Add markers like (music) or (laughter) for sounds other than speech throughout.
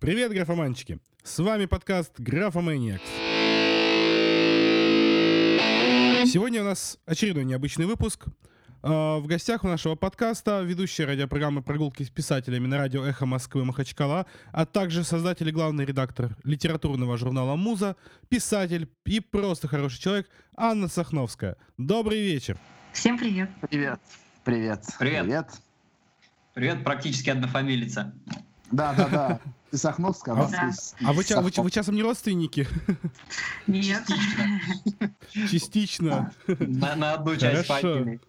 Привет, графоманчики! С вами подкаст Графоманиакс. Сегодня у нас очередной необычный выпуск. А, В гостях у нашего подкаста ведущая радиопрограммы «Прогулки с писателями» на радио «Эхо Москвы» Махачкала, а также создатель и главный редактор литературного журнала «Муза», писатель и просто хороший человек Анна Сахновская. Добрый вечер! Всем привет. Привет. Привет. Привет. Привет. Привет, практически однофамилица. Да, да, да. Ты Сахновская, а А- Да. А вы, ча- вы, вы часом не родственники? Нет. Частично. На, на одну часть Хорошо. фамилии.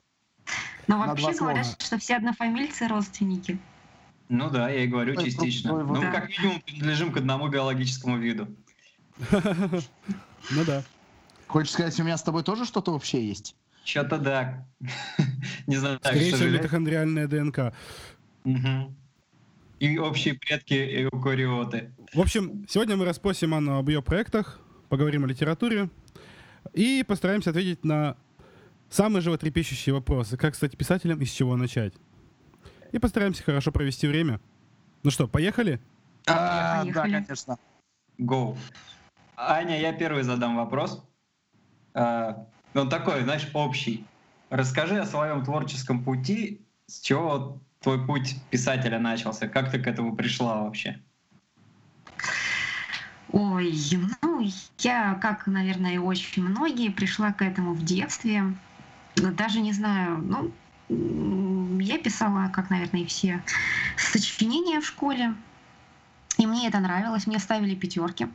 Но вообще говорят, что все однофамильцы родственники. Ну да, я и говорю частично. просто- Ну, да. как минимум, принадлежим к одному биологическому виду. (laughs) Ну да. Хочешь сказать, у меня с тобой тоже что-то общее есть? Что-то да. (laughs) Не знаю, Скорее всего, митохондриальная ДНК. Мгм. И общие предки эукариоты. В общем, сегодня мы расспросим Анну об ее проектах, поговорим о литературе и постараемся ответить на самые животрепещущие вопросы. Как стать писателем и с чего начать. И постараемся хорошо провести время. Ну что, поехали? А, да, Поехали. конечно. Go. Аня, я первый задам вопрос. А, Он такой, знаешь, общий. Расскажи о своем творческом пути, с чего твой путь писателя начался, как ты к этому пришла вообще? Ой, ну, я, как, наверное, и очень многие, пришла к этому в детстве. Даже не знаю, ну, я писала, как, наверное, и все, сочинения в школе. И мне это нравилось, мне ставили пятерки.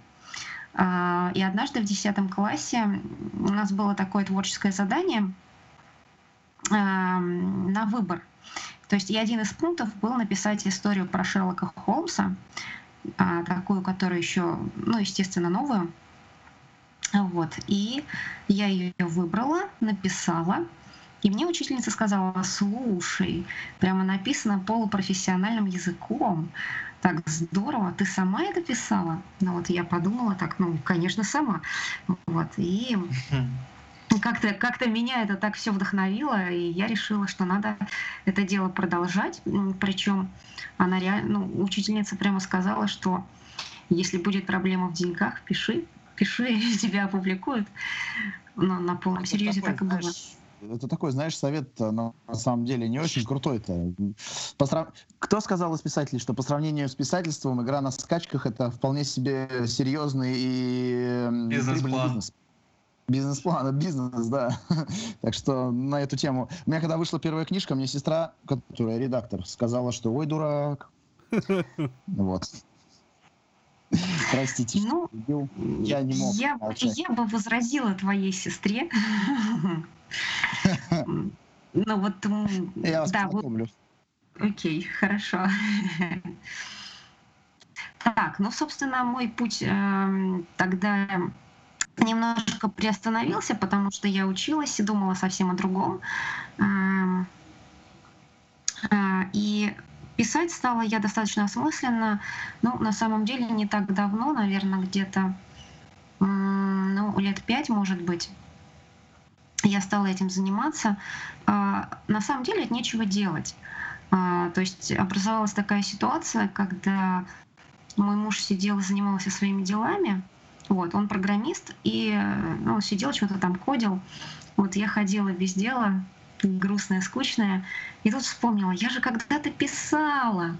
А, И однажды в 10 классе у нас было такое творческое задание а, на выбор. То есть и один из пунктов был написать историю про Шерлока Холмса, а, такую, которую еще, ну, естественно, новую. Вот. И я ее выбрала, написала. И мне учительница сказала, слушай, прямо написано полупрофессиональным языком. Так здорово, ты сама это писала? Ну вот я подумала так, ну, конечно, сама. Вот. И как-то как меня это так все вдохновило, и я решила, что надо это дело продолжать. Причем она реально, ну, учительница прямо сказала, что если будет проблема в деньгах, пиши, пиши, (laughs) тебя опубликуют. Но на полном Это серьезе такой, так и было. знаешь, Это такой, знаешь, совет э, на, самом деле не очень крутой-то. По срав- Кто сказал из писателей, что по сравнению с писательством игра на скачках это вполне себе серьезный и Бизнес-план. бизнес? Бизнес-план, бизнес, да. (laughs) так что на эту тему. У меня когда вышла первая книжка, мне сестра, которая редактор, сказала, что ой, дурак. (laughs) Вот. Простите, что Ну, перебил. Я не мог я, молчать. я бы возразила твоей сестре. (laughs) Ну вот, Я вас да, вот познакомлю. Окей, хорошо. Так, ну, собственно, мой путь эм, тогда немножко приостановился, потому что я училась и думала совсем о другом. Эм, а, И писать стала я достаточно осмысленно. Ну, на самом деле, не так давно, наверное, где-то ну, лет пять, может быть, я стала этим заниматься. А, На самом деле, это нечего делать. А, То есть образовалась такая ситуация, когда мой муж сидел и занимался своими делами. Вот, он программист, и э, ну, сидел, что-то там кодил. Вот я ходила без дела, грустная, скучная. И тут вспомнила, я же когда-то писала.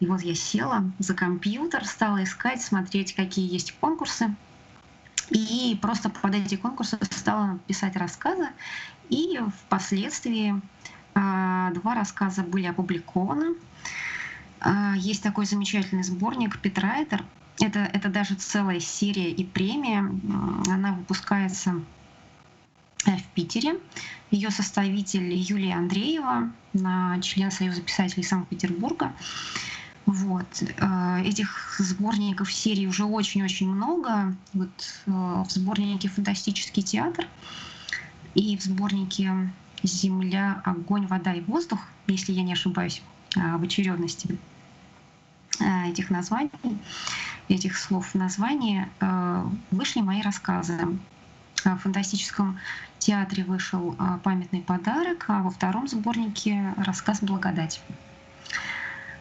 И вот я села за компьютер, стала искать, смотреть, какие есть конкурсы. И просто под эти конкурсы стала писать рассказы. И впоследствии а, два рассказа были опубликованы. А, Есть такой замечательный сборник «Петрайтер». Это, это даже целая серия и премия. Она выпускается э, в Питере. Ее составитель Юлия Андреева, член Союза писателей Санкт-Петербурга. Вот. э, Этих сборников серий уже очень-очень много. Вот э, в сборнике «Фантастический театр» и в сборнике «Земля, огонь, вода и воздух», если я не ошибаюсь в очередности этих названий, этих слов в названии, э, вышли мои рассказы. В фантастическом театре вышел э, памятный подарок, а во втором сборнике рассказ «Благодать».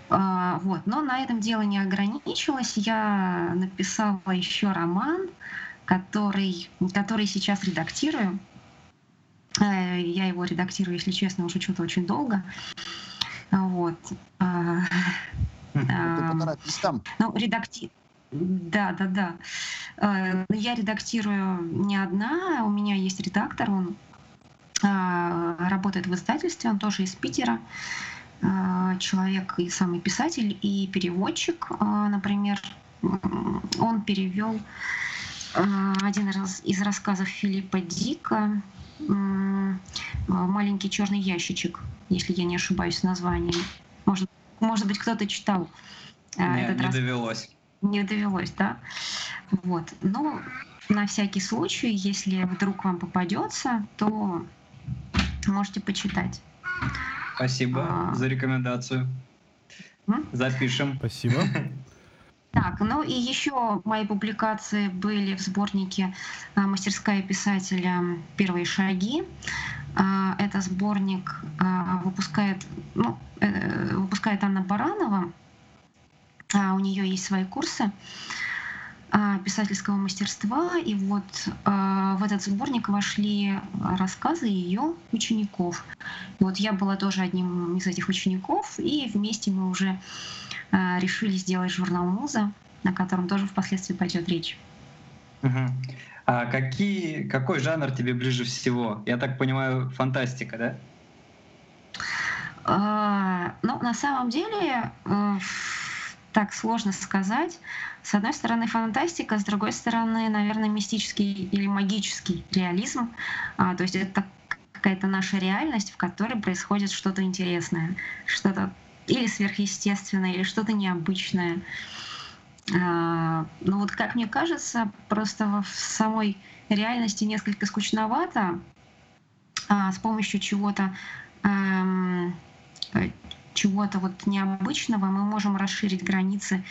Вот. Но на этом дело не ограничилось. Я написала еще роман, который, который сейчас редактирую. Э, я его редактирую, если честно, уже что-то очень долго. Вот. Там. Ну, редакти... Да, да, да. Э, я редактирую не одна, у меня есть редактор, он а, работает в издательстве, он тоже из Питера. А, человек и самый писатель, и переводчик, например, он перевел один из рассказов Филиппа Дика «Маленький черный ящичек», если я не ошибаюсь с названием. Может, может быть, кто-то читал Нет, этот не рассказ. довелось. Не довелось, да? Вот. Но на всякий случай, если вдруг вам попадется, то можете почитать. Спасибо а... за рекомендацию. М? Запишем. Спасибо. (laughs) Так, ну и еще мои публикации были в сборнике а, «Мастерская писателя. Первые шаги». А, это сборник а, выпускает, ну, э, выпускает Анна Баранова. У нее есть свои курсы. А, писательского мастерства. И вот а, в этот сборник вошли рассказы ее учеников. Вот я была тоже одним из этих учеников, и вместе мы уже а, решили сделать журнал «Муза», на котором тоже впоследствии пойдет речь. Угу. А какие, какой жанр тебе ближе всего? Я так понимаю, фантастика, да? А, ну, на самом деле, э, так сложно сказать. С одной стороны фантастика, с другой стороны, наверное, мистический или магический реализм. А, то есть это какая-то наша реальность, в которой происходит что-то интересное, что-то или сверхъестественное, или что-то необычное. А, ну вот, как мне кажется, просто в самой реальности несколько скучновато а, с помощью чего-то эм, чего-то вот необычного мы можем расширить границы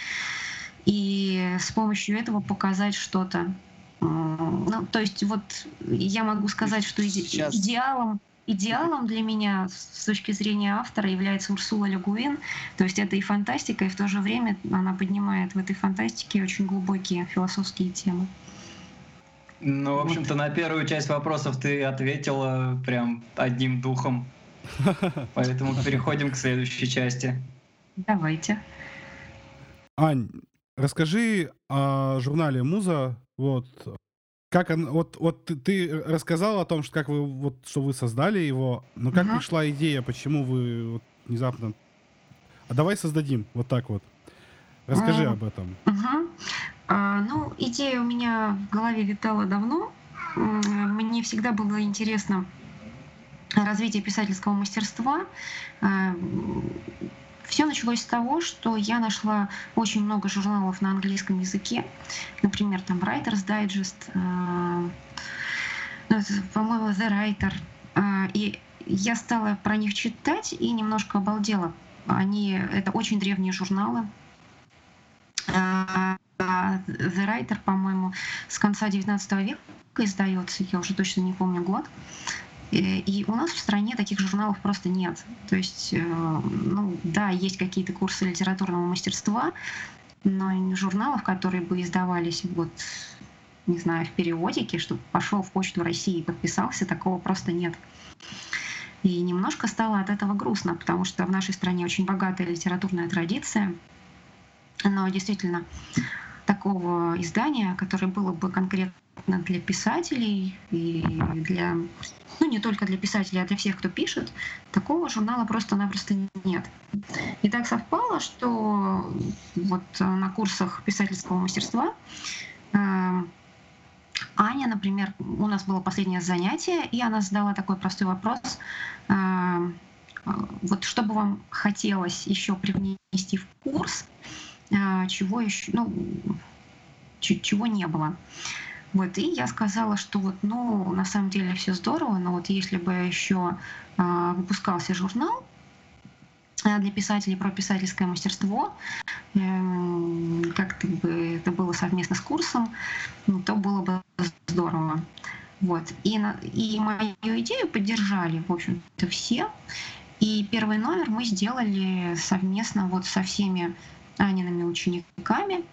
и с помощью этого показать что-то. Ну, то есть вот я могу сказать, что иде- Сейчас... идеалом, идеалом для меня с точки зрения автора является Урсула Легуин. То есть это и фантастика, и в то же время она поднимает в этой фантастике очень глубокие философские темы. Ну, в общем-то, вот. на первую часть вопросов ты ответила прям одним духом. (laughs) Поэтому переходим к следующей части. Давайте. Ань, расскажи о журнале Муза. Вот как он, вот, вот ты, ты рассказал о том, что как вы вот что вы создали его, но как uh пришла идея, почему вы вот внезапно. А давай создадим вот так вот. Расскажи uh об этом. uh А, ну, идея у меня в голове витала давно. Мне всегда было интересно развитие писательского мастерства. Э, Все началось с того, что я нашла очень много журналов на английском языке, например, там Writer's Digest, э, ну, по-моему, The Writer. Э, и я стала про них читать и немножко обалдела. Они, это очень древние журналы. The Writer, по-моему, с конца 19 века издается, я уже точно не помню год. Э, и у нас в стране таких журналов просто нет. То есть, э, ну да, есть какие-то курсы литературного мастерства, но журналов, которые бы издавались вот не знаю, в периодике, чтобы пошел в Почту России и подписался, такого просто нет. И немножко стало от этого грустно, потому что в нашей стране очень богатая литературная традиция, но действительно такого издания, которое было бы конкретно для писателей и для, ну не только для писателей, а для всех, кто пишет, такого журнала просто-напросто нет. И так совпало, что вот на курсах писательского мастерства э, Аня, например, у нас было последнее занятие, и она задала такой простой вопрос. Э, вот что бы вам хотелось еще привнести в курс, э, чего еще, ну, чего не было. Вот, и я сказала, что вот, ну, на самом деле все здорово, но вот если бы еще э, выпускался журнал э, для писателей про писательское мастерство, э, как-то бы это было совместно с курсом, ну, то было бы здорово. Вот. И, на, и мою идею поддержали, в общем-то, все. И первый номер мы сделали совместно вот со всеми Аниными учениками.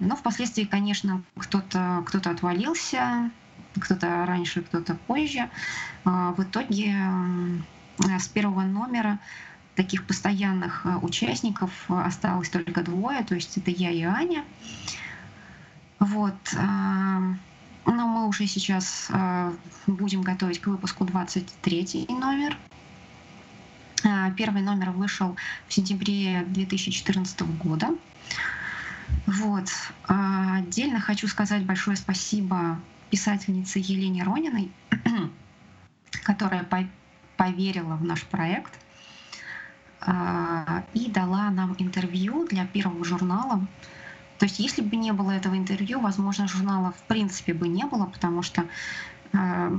Но впоследствии, конечно, кто-то кто отвалился, кто-то раньше, кто-то позже. А, в итоге с первого номера таких постоянных э, участников осталось только двое, то есть это я и Аня. Вот. А, но мы уже сейчас а, будем готовить к выпуску 23 номер. Первый номер вышел в сентябре 2014 года. Вот. Отдельно хочу сказать большое спасибо писательнице Елене Рониной, (clears throat) которая поверила в наш проект а, и дала нам интервью для первого журнала. То есть, если бы не было этого интервью, возможно, журнала в принципе бы не было, потому что э,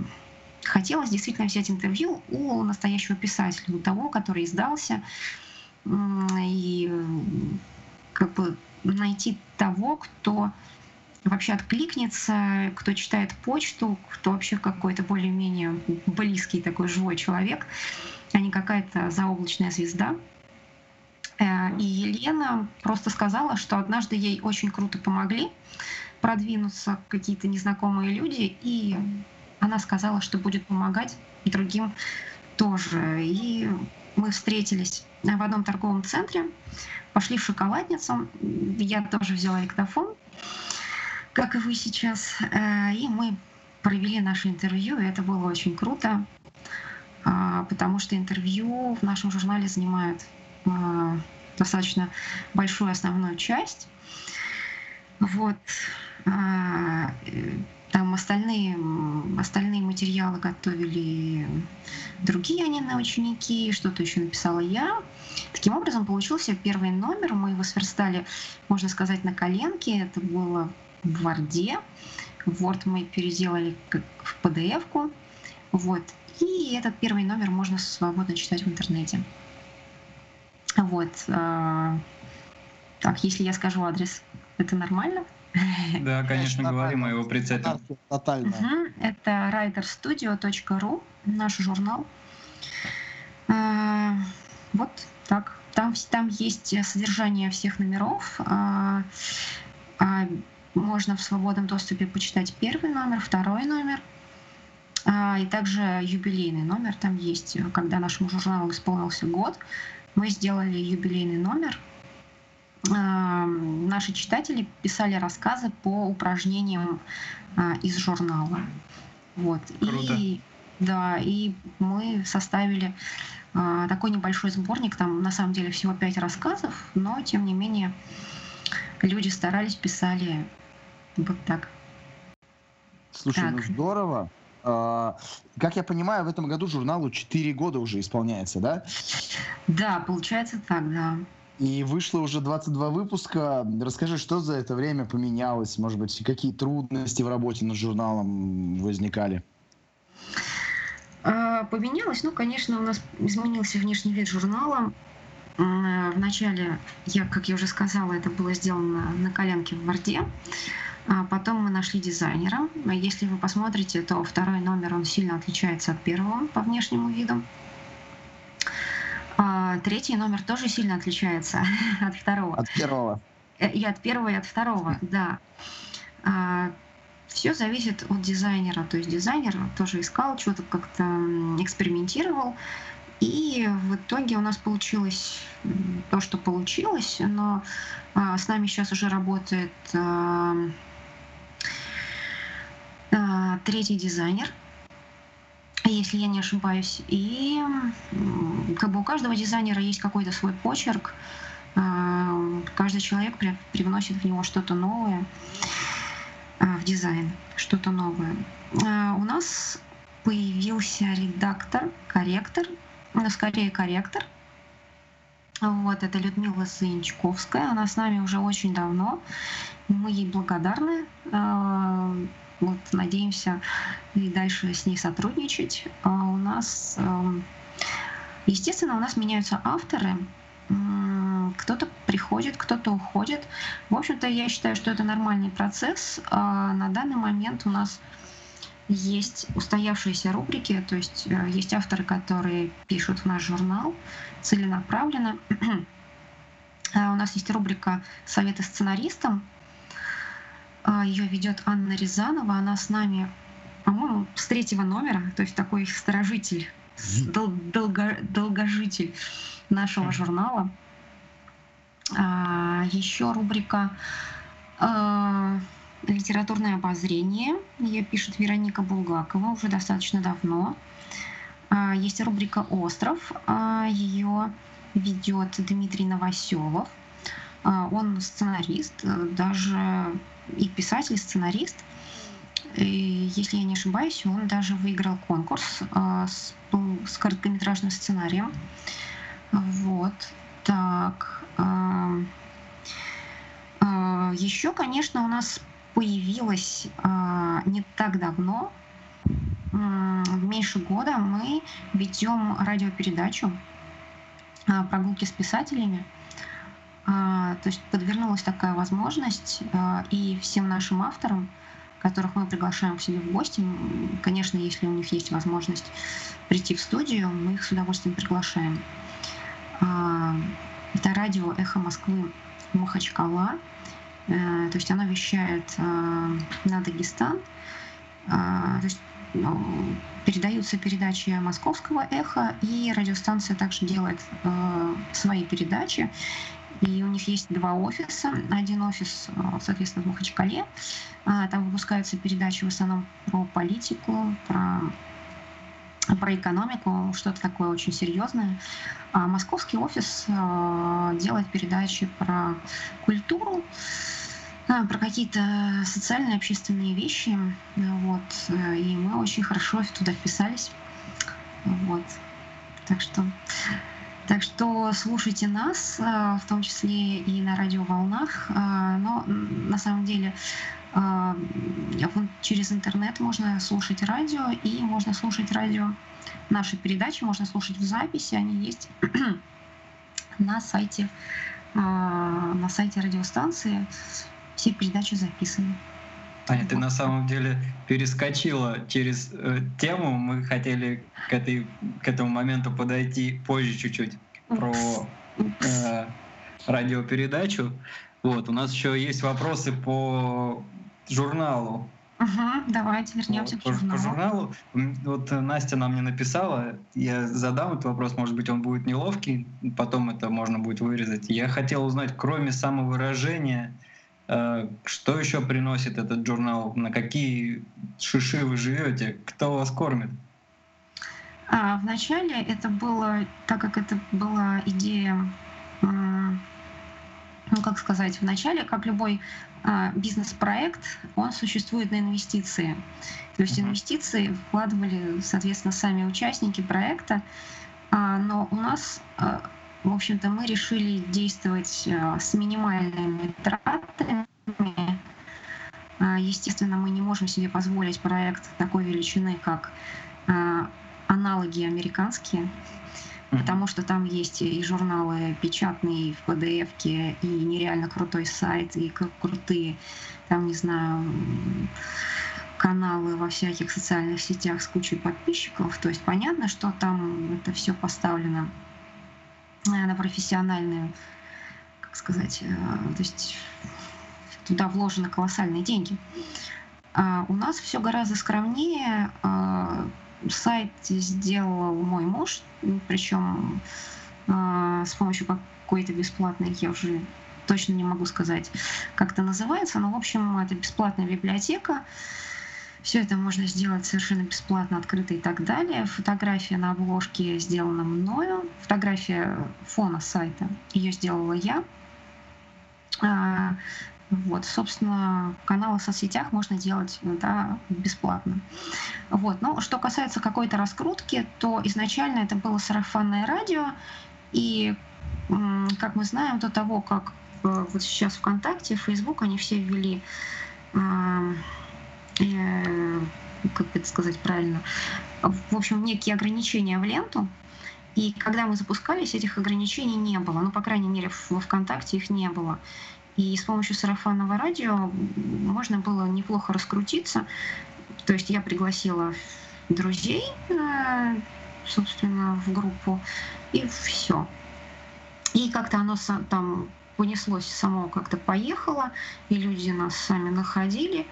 хотелось действительно взять интервью у настоящего писателя, у того, который издался, и как бы найти того, кто вообще откликнется, кто читает почту, кто вообще какой-то более-менее близкий такой живой человек, а не какая-то заоблачная звезда. Э, и Елена просто сказала, что однажды ей очень круто помогли продвинуться какие-то незнакомые люди, и она сказала, что будет помогать другим тоже. И мы встретились в одном торговом центре, пошли в шоколадницу, я тоже взяла диктофон, как и вы сейчас. Э, и мы провели наше интервью, и это было очень круто, а, потому что интервью в нашем журнале занимает а, достаточно большую основную часть. Вот. Там остальные, остальные материалы готовили другие Анины ученики, что-то еще написала я. Таким образом, получился первый номер. Мы его сверстали, можно сказать, на коленке. Это было в Word. Word мы переделали как в PDF-ку. Вот. И этот первый номер можно свободно читать в интернете. Вот. А, так, если я скажу адрес, это нормально? Да, конечно, говори, мы его прицепим. Тотально. Угу. Это writerstudio.ru, наш журнал. А, вот так. Там, там есть содержание всех номеров. А, можно в свободном доступе почитать первый номер, второй номер, а, и также юбилейный номер там есть. Когда нашему журналу исполнился год, мы сделали юбилейный номер. А, наши читатели писали рассказы по упражнениям а, из журнала. Вот. Круто. И, да, и мы составили такой небольшой сборник, там на самом деле всего пять рассказов, но тем не менее люди старались, писали вот так. Слушай, ну Так. здорово. А, Как я понимаю, в этом году журналу 4 года уже исполняется, да? Да, получается так, да. И вышло уже 22 выпуска. Расскажи, что за это время поменялось? Может быть, какие трудности в работе над журналом возникали? А, Поменялось, ну, конечно, у нас изменился внешний вид журнала. Вначале, я, как я уже сказала, это было сделано на коленке в Варде. Потом мы нашли дизайнера. А Если вы посмотрите, то второй номер, он сильно отличается от первого по внешнему виду. А Третий номер тоже сильно отличается (laughs) от второго. От первого. Э, И от первого, и от второго, да. Все зависит от дизайнера. То есть дизайнер тоже искал, что-то как-то экспериментировал. И в итоге у нас получилось то, что получилось, но а, с нами сейчас уже работает а, а, третий дизайнер, если я не ошибаюсь. И как бы у каждого дизайнера есть какой-то свой почерк. А, Каждый человек при- привносит в него что-то новое а, в дизайн, что-то новое. А, У нас появился редактор, корректор, ну, скорее корректор. Вот, это Людмила Заинчковская. Она с нами уже очень давно. Мы ей благодарны. Вот, надеемся и дальше с ней сотрудничать. А У нас, эм, естественно, у нас меняются авторы. Кто-то приходит, кто-то уходит. В общем-то, я считаю, что это нормальный процесс. А На данный момент у нас есть устоявшиеся рубрики, то есть э, есть авторы, которые пишут в наш журнал целенаправленно. (clears throat) А у нас есть рубрика «Советы сценаристам». А, Ее ведет Анна Рязанова. Она с нами, по-моему, с третьего номера, то есть такой сторожитель, дол- долго- долгожитель нашего журнала. А, Еще рубрика а, литературное обозрение. Ее пишет Вероника Булгакова уже достаточно давно. А, Есть рубрика «Остров». Ее ведет Дмитрий Новоселов. Он сценарист, э, даже и писатель, и сценарист. И, если я не ошибаюсь, он даже выиграл конкурс а, с, с короткометражным сценарием. Вот. Так. Еще, конечно, у нас появилась а, не так давно, м, меньше года, мы ведем радиопередачу а, «Прогулки с писателями». А, То есть подвернулась такая возможность, а, и всем нашим авторам, которых мы приглашаем к себе в гости, конечно, если у них есть возможность прийти в студию, мы их с удовольствием приглашаем. А, Это радио «Эхо Москвы» Махачкала. Э, То есть оно вещает на Дагестан. То есть ну, передаются передачи московского эхо, и радиостанция также делает свои передачи. И у них есть два офиса. Один офис, э, соответственно, в Махачкале. А, Там выпускаются передачи в основном про политику, про про экономику, что-то такое очень серьезное. А московский офис э, делает передачи про культуру, а, про какие-то социальные, общественные вещи. Вот. э, И мы очень хорошо туда вписались. Вот. Так что, так что слушайте нас, э, в том числе и на радиоволнах. Э, Но на самом деле вот через интернет можно слушать радио, и можно слушать радио. Наши передачи можно слушать в записи, они есть (clears throat) на сайте, на сайте радиостанции. Все передачи записаны. Аня, ты на самом деле перескочила через э, тему. Мы хотели к, этой, к этому моменту подойти позже чуть-чуть про э, радиопередачу. Вот, у нас еще есть вопросы по журналу. Ага, давайте вернемся Вот, к по, по журналу. журналу. Вот э, Настя нам не написала. Я задам этот вопрос, может быть, он будет неловкий, потом это можно будет вырезать. Я хотел узнать, кроме самовыражения, что еще приносит этот журнал, на какие шиши вы живете, кто вас кормит? А вначале это было, так как это была идея, ну как сказать, вначале, как любой а, бизнес-проект, он существует на инвестиции. То есть инвестиции вкладывали, соответственно, сами участники проекта, А, но у нас, а, в общем-то, мы решили действовать а, с минимальными тратами. А, Естественно, мы не можем себе позволить проект такой величины, как а, аналоги американские, потому что там есть и журналы печатные, и в PDF, и нереально крутой сайт, и кру- крутые, там, не знаю, каналы во всяких социальных сетях с кучей подписчиков. То есть понятно, что там это все поставлено э, на профессиональную, как сказать, э, то есть туда вложены колоссальные деньги. А у нас все гораздо скромнее. А, Сайт сделал мой муж, причем с помощью какой-то бесплатной, я уже точно не могу сказать, как это называется, но, в общем, это бесплатная библиотека. Все это можно сделать совершенно бесплатно, открыто и так далее. Фотография на обложке сделана мною. Фотография фона сайта, ее сделала я. А, Вот, собственно, каналы в соцсетях можно делать да, бесплатно. Вот. Но что касается какой-то раскрутки, то изначально это было сарафанное радио, и, как мы знаем, до того, как э, вот сейчас ВКонтакте, Фейсбук, они все ввели, э, как это сказать правильно, в общем, некие ограничения в ленту, и когда мы запускались, этих ограничений не было. Ну, по крайней мере, во ВКонтакте их не было. И с помощью сарафанного радио можно было неплохо раскрутиться. То есть я пригласила друзей, э, собственно, в группу, и все. И как-то оно там понеслось само, как-то поехало, и люди нас сами находили.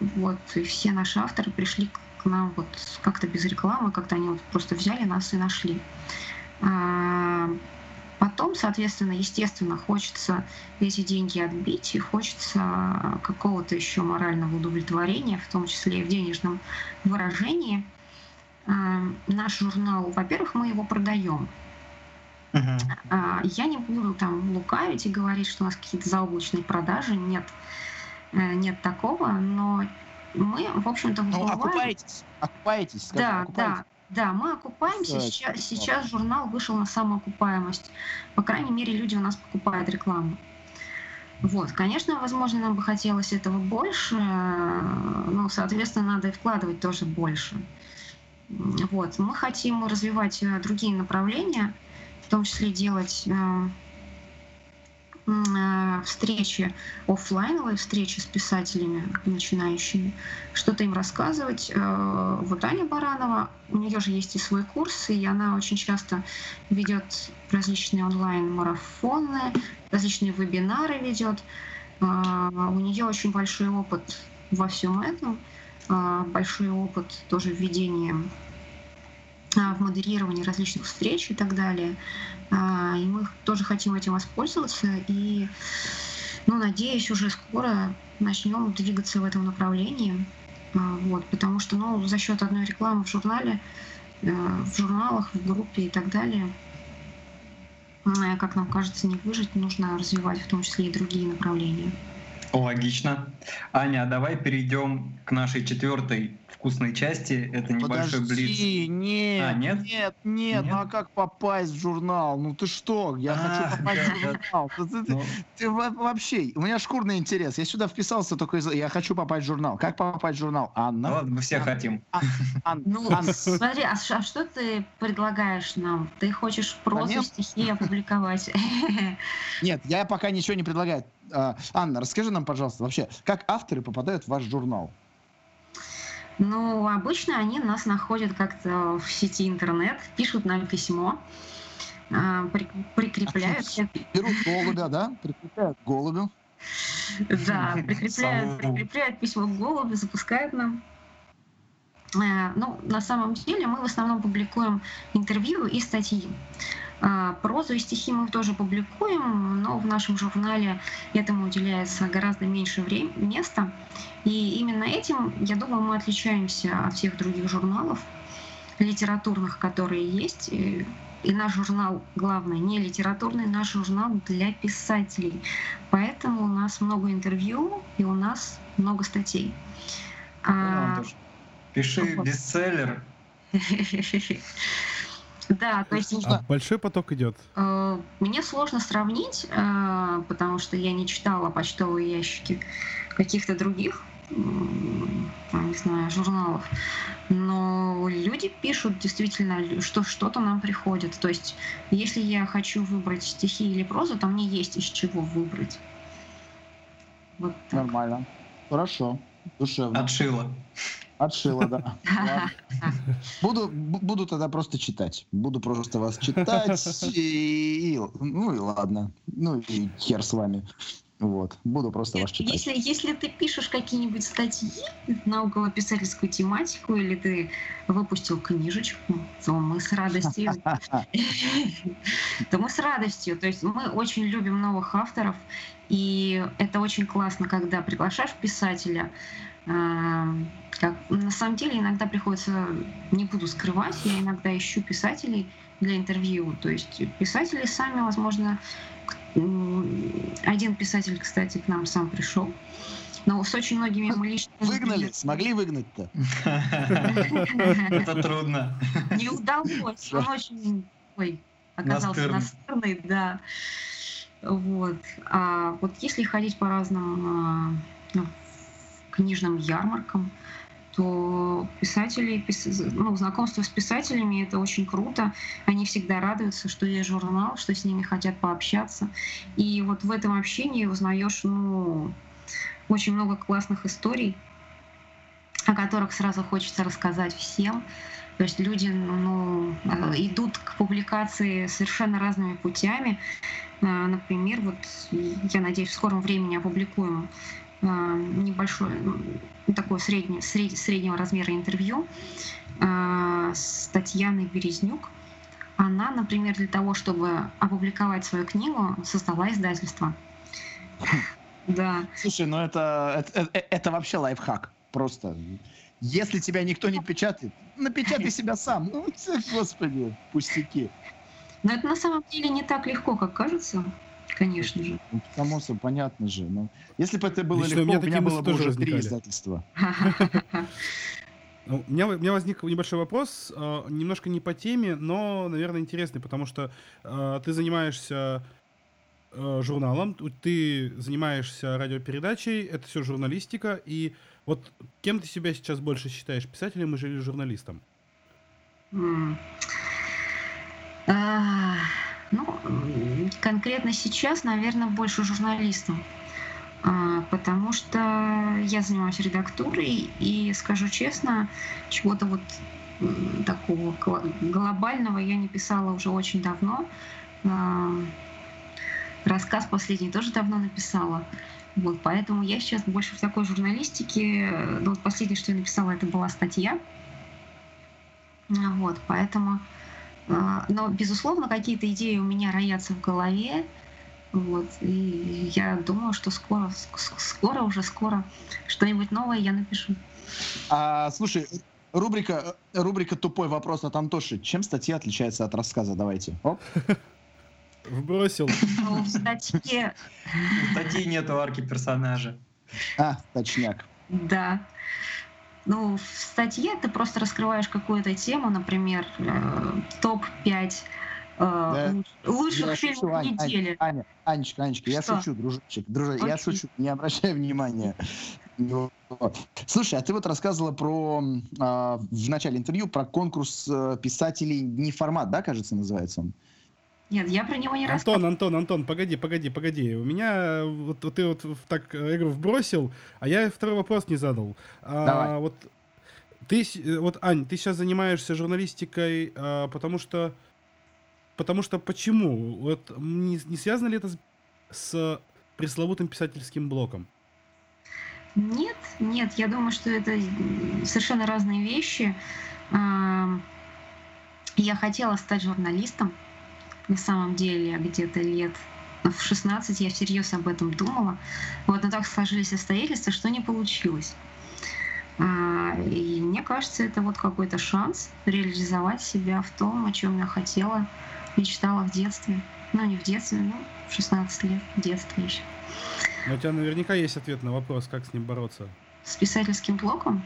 Вот, и все наши авторы пришли к нам вот как-то без рекламы, как-то они вот просто взяли нас и нашли. А, потом, соответственно, естественно, хочется эти деньги отбить, и хочется какого-то еще морального удовлетворения, в том числе и в денежном выражении. А, наш журнал, во-первых, мы его продаем. Uh-huh. Я не буду там лукавить и говорить, что у нас какие-то заоблачные продажи. Нет, нет такого, но мы, в общем-то, ну, окупаетесь, окупаетесь, скажем, да, окупаетесь. да. Да, мы окупаемся. Сейчас, сейчас журнал вышел на самоокупаемость. По крайней мере, люди у нас покупают рекламу. Вот, конечно, возможно, нам бы хотелось этого больше, но, соответственно, надо и вкладывать тоже больше. Вот, мы хотим развивать э, другие направления, в том числе делать э, Э, встречи, офлайновые встречи с писателями начинающими, что-то им рассказывать. Э, вот Аня Баранова, у нее же есть и свой курс, и она очень часто ведет различные онлайн-марафоны, различные вебинары ведет. Э, у нее очень большой опыт во всем этом, большой опыт тоже введения в модерировании различных встреч и так далее. А, и мы тоже хотим этим воспользоваться. И, ну, надеюсь, уже скоро начнем двигаться в этом направлении. А, вот, потому что, ну, за счет одной рекламы в журнале, в журналах, в группе и так далее, как нам кажется, не выжить, нужно развивать в том числе и другие направления. Логично. Аня, а давай перейдем к нашей четвертой вкусной части. Это небольшой Подожди, блиц. Нет, а, нет, нет, нет, ну а как попасть в журнал? Ну ты что? Я а, хочу попасть в журнал. Ты, ты, ну... ты вообще, у меня шкурный интерес. Я сюда вписался только из я хочу попасть в журнал. Как попасть в журнал? Анна? Ладно, мы все Анна. хотим. А, Ан, ну, Ан. смотри, а, а что ты предлагаешь нам? Ты хочешь прозу, а стихи опубликовать? (laughs) Нет, я пока ничего не предлагаю. А, Анна, расскажи нам, пожалуйста, вообще, как авторы попадают в ваш журнал? Ну, обычно они нас находят как-то в сети интернет, пишут нам письмо, а, прикрепляют... Берут голубя, да? Прикрепляют голубю. Да, (laughs) прикрепляют, прикрепляют письмо к голубю, запускают нам. Э, ну, на самом деле мы в основном публикуем интервью и статьи. А, прозу и стихи мы тоже публикуем, но в нашем журнале этому уделяется гораздо меньше времени, места. И именно этим, я думаю, мы отличаемся от всех других журналов литературных, которые есть. И, наш журнал, главное, не литературный, наш журнал для писателей. Поэтому у нас много интервью и у нас много статей. А, Пиши бестселлер. (laughs) Да, то есть... А большой поток идет? Э, мне сложно сравнить, э, потому что я не читала почтовые ящики каких-то других не знаю, журналов. Но люди пишут действительно, что что-то нам приходит. То есть, если я хочу выбрать стихи или прозу, то мне есть из чего выбрать. Вот Нормально. Хорошо. Душевно. Отшила. Отшила, да. (laughs) Буду, буду тогда просто читать. Буду просто вас читать. И, и, ну и ладно. Ну и хер с вами. Вот. Буду просто вас читать. Если, если ты пишешь какие-нибудь статьи на околописательскую тематику, или ты выпустил книжечку, то мы с радостью... (laughs) То мы с радостью. То есть мы очень любим новых авторов, и это очень классно, когда приглашаешь писателя, как, на самом деле иногда приходится, не буду скрывать, я иногда ищу писателей для интервью. То есть писатели сами, возможно, один писатель, кстати, к нам сам пришел. Но с очень многими мы лично... Выгнали? Смогли выгнать-то? Это трудно. Не удалось. Он очень ой, оказался настырный, да. Вот. А вот если ходить по разным а, ну, книжным ярмаркам, то писатели, ну, знакомство с писателями это очень круто. Они всегда радуются, что есть журнал, что с ними хотят пообщаться. И вот в этом общении узнаешь ну, очень много классных историй, о которых сразу хочется рассказать всем. То есть люди ну, идут к публикации совершенно разными путями. Э, например, вот я надеюсь, в скором времени опубликуем небольшое, такое среднее, сред, среднего размера интервью с Татьяной Березнюк. Она, например, для того, чтобы опубликовать свою книгу, создала издательство. Да. Слушай, ну это, это, это вообще лайфхак. Просто. Если тебя никто не печатает, напечатай (laughs) себя сам. Ну, господи, пустяки. Но это на самом деле не так легко, как кажется. Конечно же. Ну, само собой, понятно же. Но если бы это было Лично легко, у меня, было бы уже возникали. три издательства. (laughs) Ну, у, меня, у меня возник небольшой вопрос, э, немножко не по теме, но, наверное, интересный, потому что э, ты занимаешься э, журналом, ты занимаешься радиопередачей, это все журналистика, и вот кем ты себя сейчас больше считаешь, писателем или журналистом? Mm. А, ну, конкретно сейчас, наверное, больше журналистом. А, потому что я занимаюсь редактурой и, скажу честно, чего-то вот такого глобального я не писала уже очень давно. А, рассказ последний тоже давно написала. Вот, поэтому я сейчас больше в такой журналистике. Ну, вот последнее, что я написала, это была статья. Вот, поэтому... Но, безусловно, какие-то идеи у меня роятся в голове. Вот. И я думаю, что скоро, скоро уже скоро что-нибудь новое я напишу. А, слушай, рубрика, рубрика «Тупой вопрос от Антоши». Чем статья отличается от рассказа? Давайте. Оп. (laughs) Вбросил. Ну, в статье... В статье нету арки персонажа. А, точняк. Да. Ну, в статье ты просто раскрываешь какую-то тему, например, э, топ-5 да. лучших фильмов недели. Аня, Анечка, Анечка, я шучу, дружочек, дружочек, я шучу, не обращай (laughs) внимания. Слушай, а ты вот рассказывала про а, в начале интервью про конкурс э, писателей не формат, да, кажется, называется он? Нет, я про него не рассказывал. Антон, Антон, Антон, погоди, погоди, погоди. У меня вот, вот ты вот так э, игру вбросил, а я второй вопрос не задал. А, Давай. Вот ты, э, вот Ань, ты сейчас занимаешься журналистикой, а, потому что Потому что почему? Вот не, не связано ли это с, с пресловутым писательским блоком? Нет, нет, я думаю, что это совершенно разные вещи. Я хотела стать журналистом, на самом деле, где-то лет в 16 я всерьез об этом думала. Вот, но так сложились обстоятельства, что не получилось. А, и мне кажется, это вот какой-то шанс реализовать себя в том, о чем я хотела мечтала в детстве. Ну, не в детстве, но в 16 лет, в детстве еще. Но у тебя наверняка есть ответ на вопрос, как с ним бороться. С писательским блоком?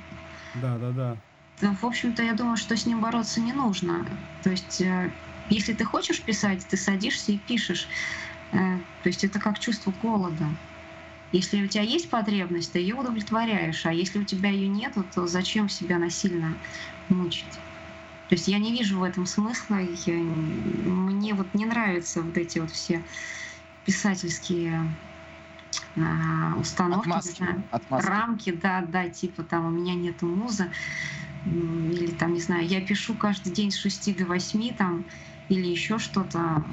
Да, да, да. да в общем-то, я думаю, что с ним бороться не нужно. То есть, э, если ты хочешь писать, ты садишься и пишешь. Э, то есть это как чувство голода. Если у тебя есть потребность, ты ее удовлетворяешь, а если у тебя ее нет, то зачем себя насильно мучить? То есть я не вижу в этом смысла. Я, мне вот не нравятся вот эти вот все писательские а, установки, Отмазки. Не знаю, Отмазки. рамки, да, да, типа там у меня нету муза, или там, не знаю, я пишу каждый день с 6 до 8 там, или еще что-то.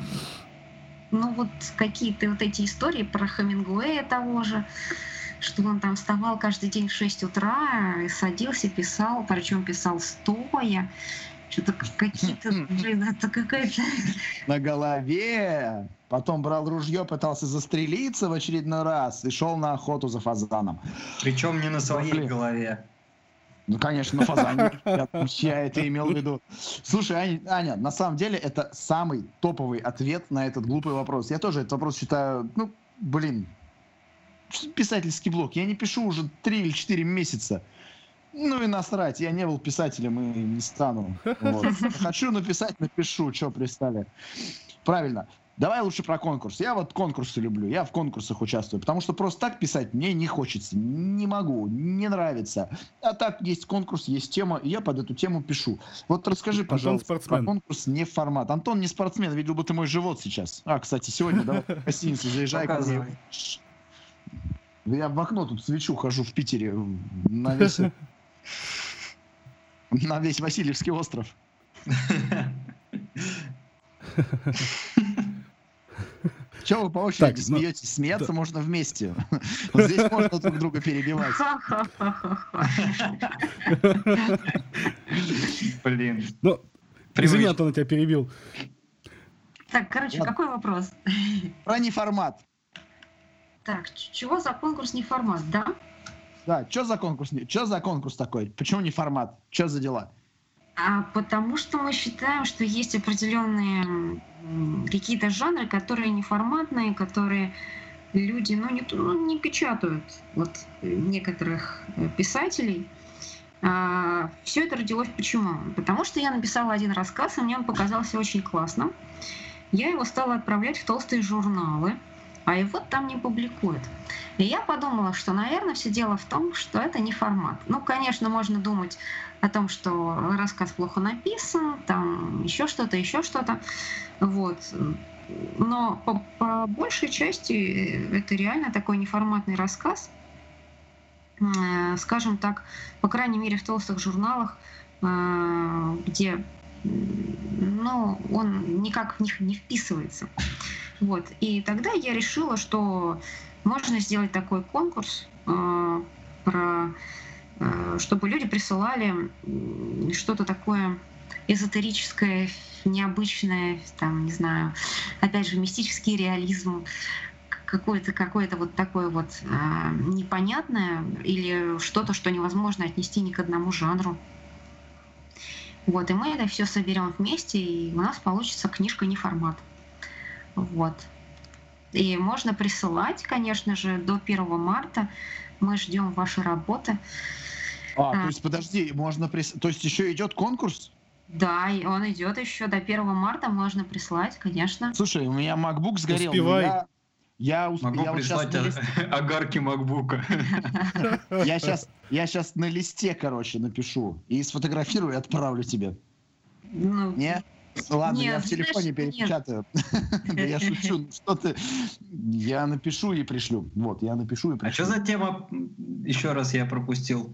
Ну вот какие-то вот эти истории про Хамингуэя того же, что он там вставал каждый день в 6 утра, садился, писал, причем писал стоя, что-то какие-то, блин, это какая-то... (laughs) На голове. Потом брал ружье, пытался застрелиться в очередной раз и шел на охоту за фазаном. Причем не на своей блин. голове. Ну, конечно, на фазане. (laughs) Я это имел в виду. Слушай, Аня, Аня, на самом деле это самый топовый ответ на этот глупый вопрос. Я тоже этот вопрос считаю, ну, блин, писательский блок. Я не пишу уже три или четыре месяца. Ну и насрать, я не был писателем и не стану. Вот. (laughs) Хочу написать, напишу, что пристали. Правильно. Давай лучше про конкурс. Я вот конкурсы люблю, я в конкурсах участвую, потому что просто так писать мне не хочется, не могу, не нравится. А так есть конкурс, есть тема, и я под эту тему пишу. Вот расскажи, пожалуйста, про конкурс не формат. Антон не спортсмен, видел бы ты мой живот сейчас. А, кстати, сегодня давай в гостиницу заезжай. Я в окно тут свечу хожу в Питере на весь На весь Васильевский остров. (laughs) Чего вы по очереди Так, ну, смеетесь? Смеяться можно вместе. (laughs) Вот здесь можно друг друга перебивать. (laughs) Блин. Ну, извини. Антон, я тебя перебил. Так, короче, какой вопрос? (laughs) Про неформат. Так, чего за конкурс не формат, да? Да, что за конкурс? Что за конкурс такой? Почему не формат? Что за дела? А потому что мы считаем, что есть определенные какие-то жанры, которые неформатные, которые люди, ну, не, ну, не печатают вот некоторых э, писателей. все это родилось почему? Потому что я написала один рассказ, и мне он показался очень классным. Я его стала отправлять в толстые журналы, а его там не публикуют. И я подумала, что, наверное, все дело в том, что это не формат. Ну, конечно, можно думать о том, что рассказ плохо написан, там еще что-то, еще что-то. Вот. Но по, по большей части э, это реально такой неформатный рассказ. Э, Скажем так, по крайней мере, в толстых журналах, э, где ну, он никак в них не вписывается. Вот. И тогда я решила, что можно сделать такой конкурс про чтобы люди присылали что-то такое эзотерическое, необычное, там, не знаю, опять же, мистический реализм, какое-то какое-то вот такое вот э, непонятное или что-то, что невозможно отнести ни к одному жанру. Вот, и мы это все соберем вместе, и у нас получится книжка не формат. Вот. И можно присылать, конечно же, до 1 марта. Мы ждем ваши работы. А, А. то есть, подожди, можно прис... То есть еще идет конкурс? Да, и он идет еще до 1 марта, можно прислать, конечно. Слушай, у меня MacBook сгорел. Успевай. Я, я, усп- Могу я вот прислать на лист- (laughs) огарки макбука. (laughs) Я сейчас, я сейчас на листе, короче, напишу и сфотографирую и отправлю тебе. Ну, Не? Ладно, я Нет, в телефоне перепечатаю. (laughs) Да я шучу. ну Что ты? Я напишу и пришлю. Вот, я напишу и А пришлю. что за тема? Еще раз я пропустил.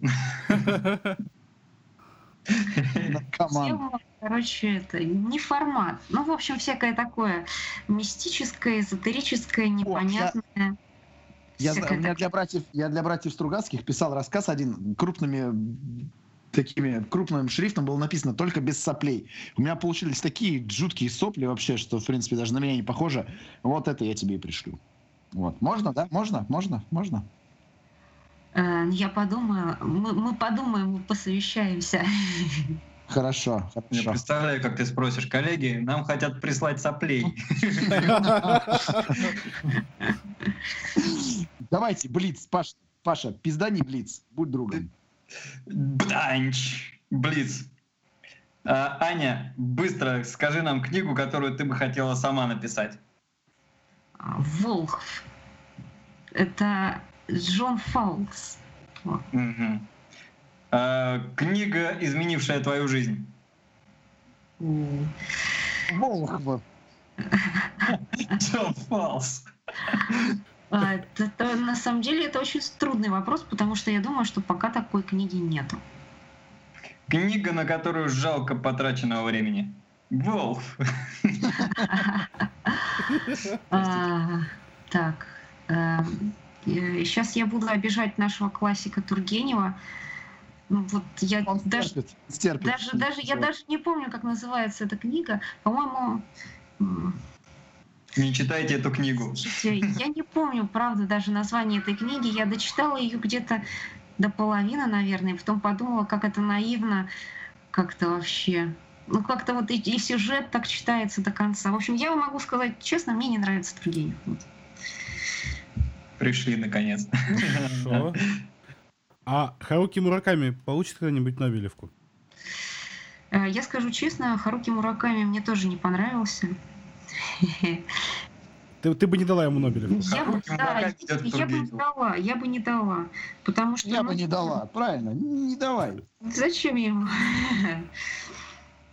Тема, короче, это не формат. Ну, в общем, всякое такое мистическое, эзотерическое, непонятное. Я, такое. для братьев, я для братьев Стругацких писал рассказ один крупными такими крупным шрифтом было написано только без соплей. У меня получились такие жуткие сопли вообще, что в принципе даже на меня не похоже. Вот это я тебе и пришлю. Вот. Можно, да? Можно? Можно? Можно? Э, Я подумаю, мы, мы подумаем, мы посовещаемся. Хорошо, Я хорошо. представляю, как ты спросишь, коллеги, нам хотят прислать соплей. Давайте, Блиц, Паш, Паша, пиздани Блиц, будь другом. Бданч! Блиц. А, Аня, быстро скажи нам книгу, которую ты бы хотела сама написать. А, Волхв. Это Джон Фаулкс. Мгм. А, Книга, изменившая твою жизнь. Волхв. (laughs) Джон Фалс. А, это- это на самом деле это очень трудный вопрос, потому что я думаю, что пока такой книги нету. Книга, на которую жалко потраченного времени. Волф. (laughs) А, так. Сейчас я буду обижать нашего классика Тургенева. Ну, Вот я Он даже, стерпит, стерпит. даже, даже, я даже не помню, как называется эта книга. По-моему, Не читайте эту книгу. слушайте, я не помню, правда, даже название этой книги. Я дочитала ее где-то до половины, наверное, и потом подумала, как это наивно как-то вообще. Ну, как-то вот и, и сюжет так читается до конца. В общем, я вам могу сказать честно, мне не нравится Тургенев. Вот. Пришли наконец. (laughs) А Харуки Мураками получит когда-нибудь Нобелевку? Э, Я скажу честно, Харуки Мураками мне тоже не понравился. Ты, ты бы не дала ему Нобелевку. Я бы, да, я бы не дала, я бы не дала. Потому что... Я ну, бы не дала, правильно, не давай. Зачем ему?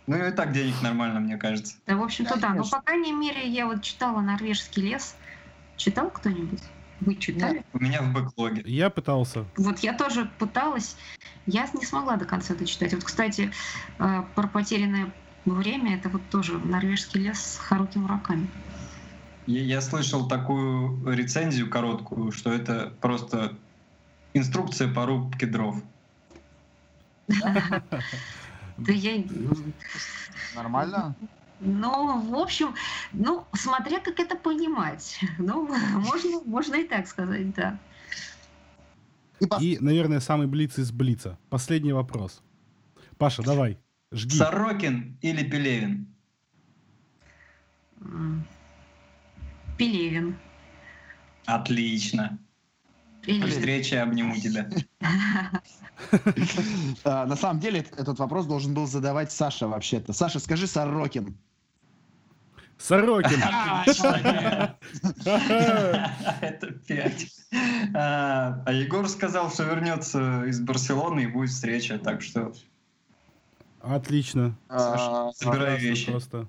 Ну и так денег нормально, мне кажется. Да, в общем-то, да. Но, Конечно. по крайней мере, я вот читала «Норвежский лес». Читал кто-нибудь? Вы читали? У меня в бэклоге. Я пытался. Вот я тоже пыталась, я не смогла до конца дочитать. Вот, кстати, э, про потерянное время, это вот тоже норвежский лес с Харуки Мураками. Я, я слышал такую рецензию короткую, что это просто инструкция по рубке дров. Да я... Нормально? Ну, в общем, ну, смотря как это понимать. Ну, можно, можно и так сказать, да. И, наверное, самый блиц из блица. Последний вопрос. Паша, давай, жги. Сорокин или Пелевин? Пелевин. Отлично. При встрече обниму тебя. (laughs) А, На самом деле эт- этот вопрос должен был задавать Саша вообще-то. Саша, скажи Сорокин. Сорокин. (laughs) (laughs) Это пять. А а Егор сказал, что вернется из Барселоны и будет встреча, так что Отлично. А, Прекрасно вещи. Просто.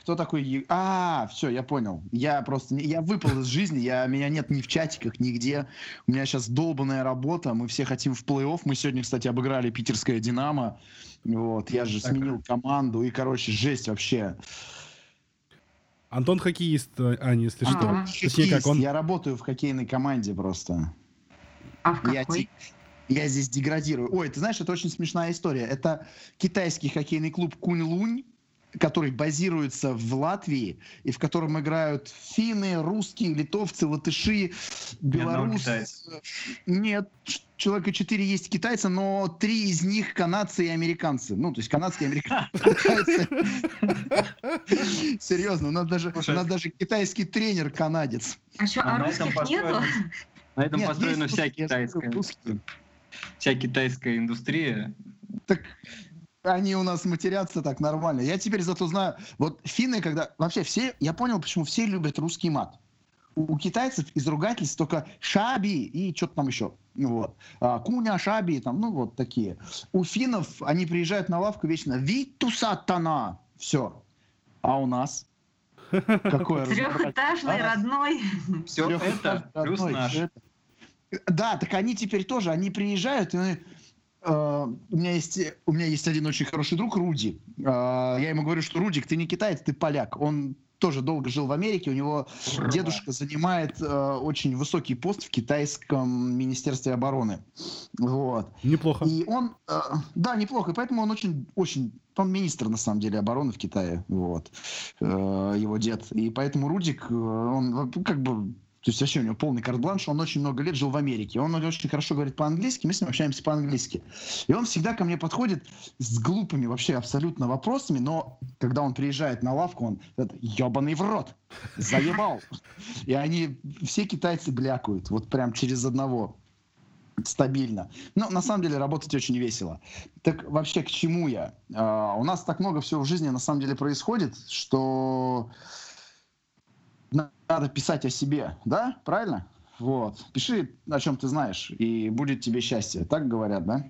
Кто такой? Е- А, все, я понял. Я просто не- я выпал из жизни, я меня нет ни в чатиках, нигде. У меня сейчас долбанная работа. Мы все хотим в плей-офф. Мы сегодня, кстати, обыграли питерское Динамо. Вот, я же Так. сменил команду и, короче, жесть вообще. Антон хоккеист, э, Аня, если что. Ага. Точнее, как он... Я работаю в хоккейной команде просто. А в Я, какой? ти- я здесь деградирую. Ой, ты знаешь, это очень смешная история. Это китайский хоккейный клуб Кунь-Лунь, который базируется в Латвии, и в котором играют финны, русские, литовцы, латыши, белорусы. Нет, человека четыре есть китайцы, но три из них канадцы и американцы. Ну, то есть канадские и американцы. Серьезно, у нас даже, у нас даже китайский тренер канадец. А что, А на этом русских нету? На этом построена вся китайская. Вся китайская индустрия. Так они у нас матерятся так нормально. Я теперь зато знаю, вот финны, когда... Вообще все, я понял, почему все любят русский мат. У, у китайцев из ругательств только шаби и что-то там еще. Вот. А, куня, шаби, там, ну вот такие. У финнов они приезжают на лавку вечно «Виту сатана!» Все. А у нас? (laughs) Какое разнообразие. Трехэтажный, А? родной. Все это плюс наш. Да, так они теперь тоже, они приезжают, и, э, у, меня есть, у меня есть один очень хороший друг, Руди. Э, я ему говорю, что Рудик, ты не китаец, ты поляк. Он тоже долго жил в Америке, у него Ура. дедушка занимает э, очень высокий пост в китайском министерстве обороны. Вот. Неплохо. И он, э, да, неплохо, и поэтому он очень, очень, он министр на самом деле обороны в Китае, вот, э, его дед, и поэтому Рудик, э, он как бы, то есть вообще у него полный карт-бланш, он очень много лет жил в Америке, он очень хорошо говорит по-английски, мы с ним общаемся по-английски, и он всегда ко мне подходит с глупыми вообще абсолютно вопросами, но когда он приезжает на лавку, он ебаный в рот, заебал, и они, все китайцы блякают, вот прям через одного, стабильно. Но на самом деле работать очень весело. Так вообще к чему я? А, у нас так много всего в жизни на самом деле происходит, что надо писать о себе, да? Правильно? Вот. Пиши, о чем ты знаешь, и будет тебе счастье. Так говорят, да?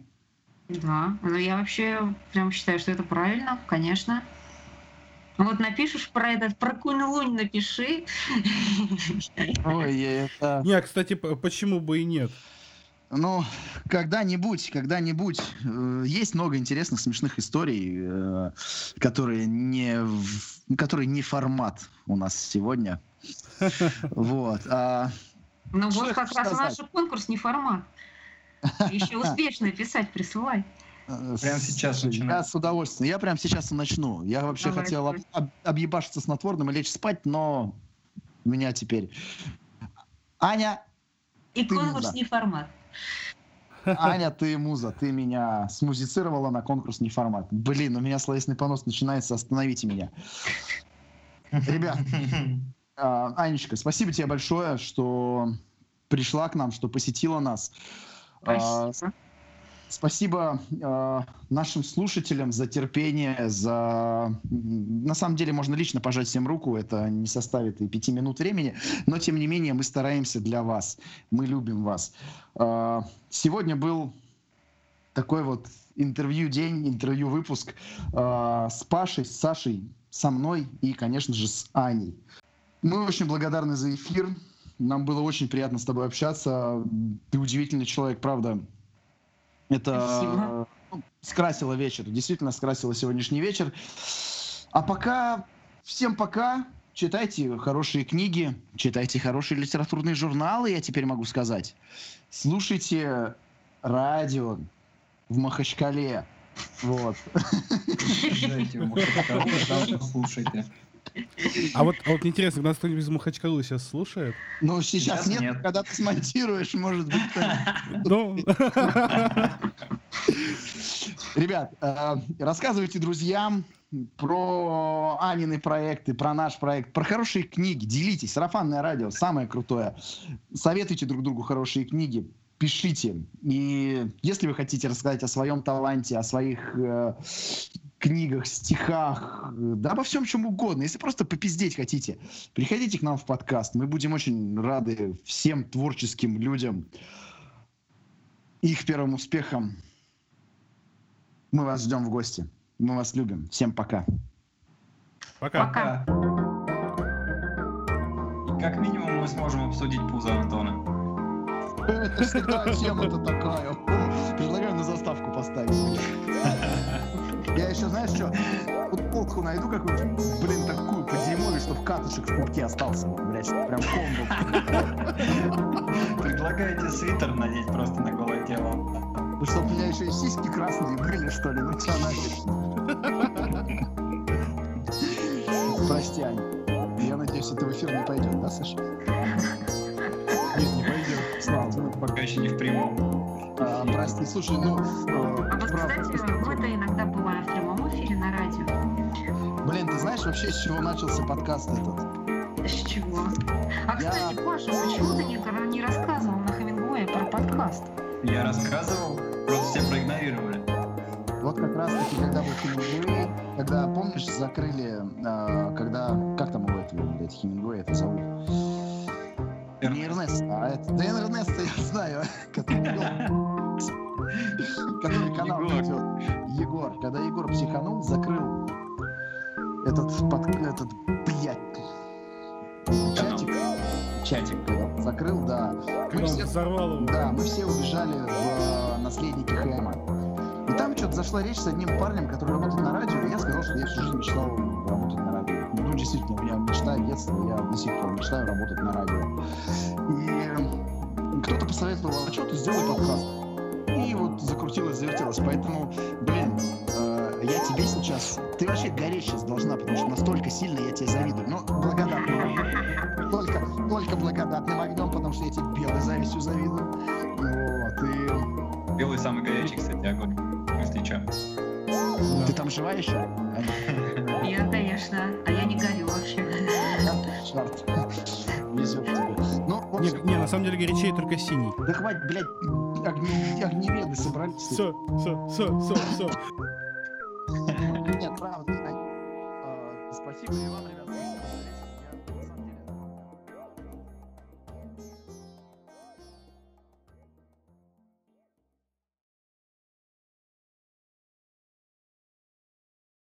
Да, ну я вообще прям считаю, что это правильно, конечно. Вот напишешь про этот, про Кунь-Лунь напиши. Ой, это... Не, а, кстати, почему бы и нет? Ну, когда-нибудь, когда-нибудь. э, есть много интересных, смешных историй, э, которые не, которые не формат у нас сегодня. Вот. а Ну Что вот как раз сказать? наш конкурс не формат. Еще (laughs) успешно писать, присылай. Э, Прямо сейчас начинай. Я с удовольствием. Я прямо сейчас и начну. Я вообще Давай, хотел об- об- объебашиться снотворным и лечь спать, но у меня теперь... Аня, И Ты конкурс не формат. Аня, ты муза, ты меня смузицировала на конкурс не формат. Блин, у меня словесный понос начинается, остановите меня. Ребят, (laughs) Анечка, спасибо тебе большое, что пришла к нам, что посетила нас. А, Спасибо. Спасибо э, нашим слушателям за терпение, за... На самом деле можно лично пожать всем руку, это не составит и пяти минут времени, но тем не менее мы стараемся для вас, мы любим вас. Э, сегодня был такой вот интервью-день, интервью-выпуск э, с Пашей, с Сашей, со мной и, конечно же, с Аней. Мы очень благодарны за эфир. Нам было очень приятно с тобой общаться. Ты удивительный человек, правда. Это ну, скрасило вечер. Действительно скрасило сегодняшний вечер. А пока... Всем пока. Читайте хорошие книги, читайте хорошие литературные журналы, я теперь могу сказать. Слушайте радио в Махачкале. Вот. Слушайте. А вот, а вот интересно, нас кто-нибудь из Махачкалы сейчас слушает? Ну, сейчас, Сейчас нет, нет. когда ты смонтируешь, может быть, Ну, Ребят, э, рассказывайте друзьям про Анины проекты, про наш проект, про хорошие книги. Делитесь. Сарафанное радио самое крутое. Советуйте друг другу хорошие книги. Пишите. И если вы хотите рассказать о своем таланте, о своих э, книгах, стихах, да обо всем чем угодно, если просто попиздеть хотите, приходите к нам в подкаст. Мы будем очень рады всем творческим людям, их первым успехам. Мы вас ждем в гости. Мы вас любим. Всем пока. пока. Пока. Как минимум мы сможем обсудить пузо Антона. Это всегда тема-то такая. Предлагаю на заставку поставить. Я еще, знаешь что, футболку найду какую-то, блин, такую по дерьмове, чтобы катышек в кубке остался. Блять, прям комбо. Предлагаете свитер надеть просто на голое тело. Ну, чтоб у меня еще и сиськи красные были, что ли? Ну, что нафиг? Прости, Ань. Я надеюсь, это в эфир не пойдет, да, Саша? Не в прямом. А, Прости, слушай, ну... э, А вот, правда, кстати, мы-то иногда бываем в прямом эфире на радио. Блин, ты знаешь вообще, с чего начался подкаст этот? С чего? А, Я- кстати, Паша, почему ты никогда не рассказывал на Хемингуэя про подкаст? Я рассказывал, просто все проигнорировали. Вот как раз таки, когда был Хемингуэй, когда, помнишь, закрыли, а, когда, как там его этого, блядь, Хемингуэй это зовут? Не Эрнест, а это, да Эрнест (laughs) я знаю, который канал Егор. ведет. Егор, когда Егор психанул, закрыл этот, под, этот, блядь, чатик, чатик закрыл, да. Мы все взорвал его. Да, мы все убежали в э, наследники Хэма. Что-то зашла речь с одним парнем, который работает на радио, и я сказал, что я всю жизнь мечтал работать на радио. Ну, действительно, у меня мечта детства, я до сих пор мечтаю работать на радио. И кто-то посоветовал, а что ты сделай подкаст? И вот закрутилось, завертелось. Поэтому, блин, э, я тебе сейчас... Ты вообще гореть сейчас должна, потому что настолько сильно я тебе завидую. Но благодатным огнем. Только, только благодатным огнем, потому что я тебе белой завистью завидую. Вот, и... Белый самый горячий, кстати, огонь. Там жива еще? Я, конечно. А я не горю вообще. Черт. Везет тебе. Ну, Не, не, на самом деле горячее только синий. да хватит, блядь, огни- огневеды собрались. Все, все, все, все, все. Нет, правда. А, Спасибо и вам, ребята.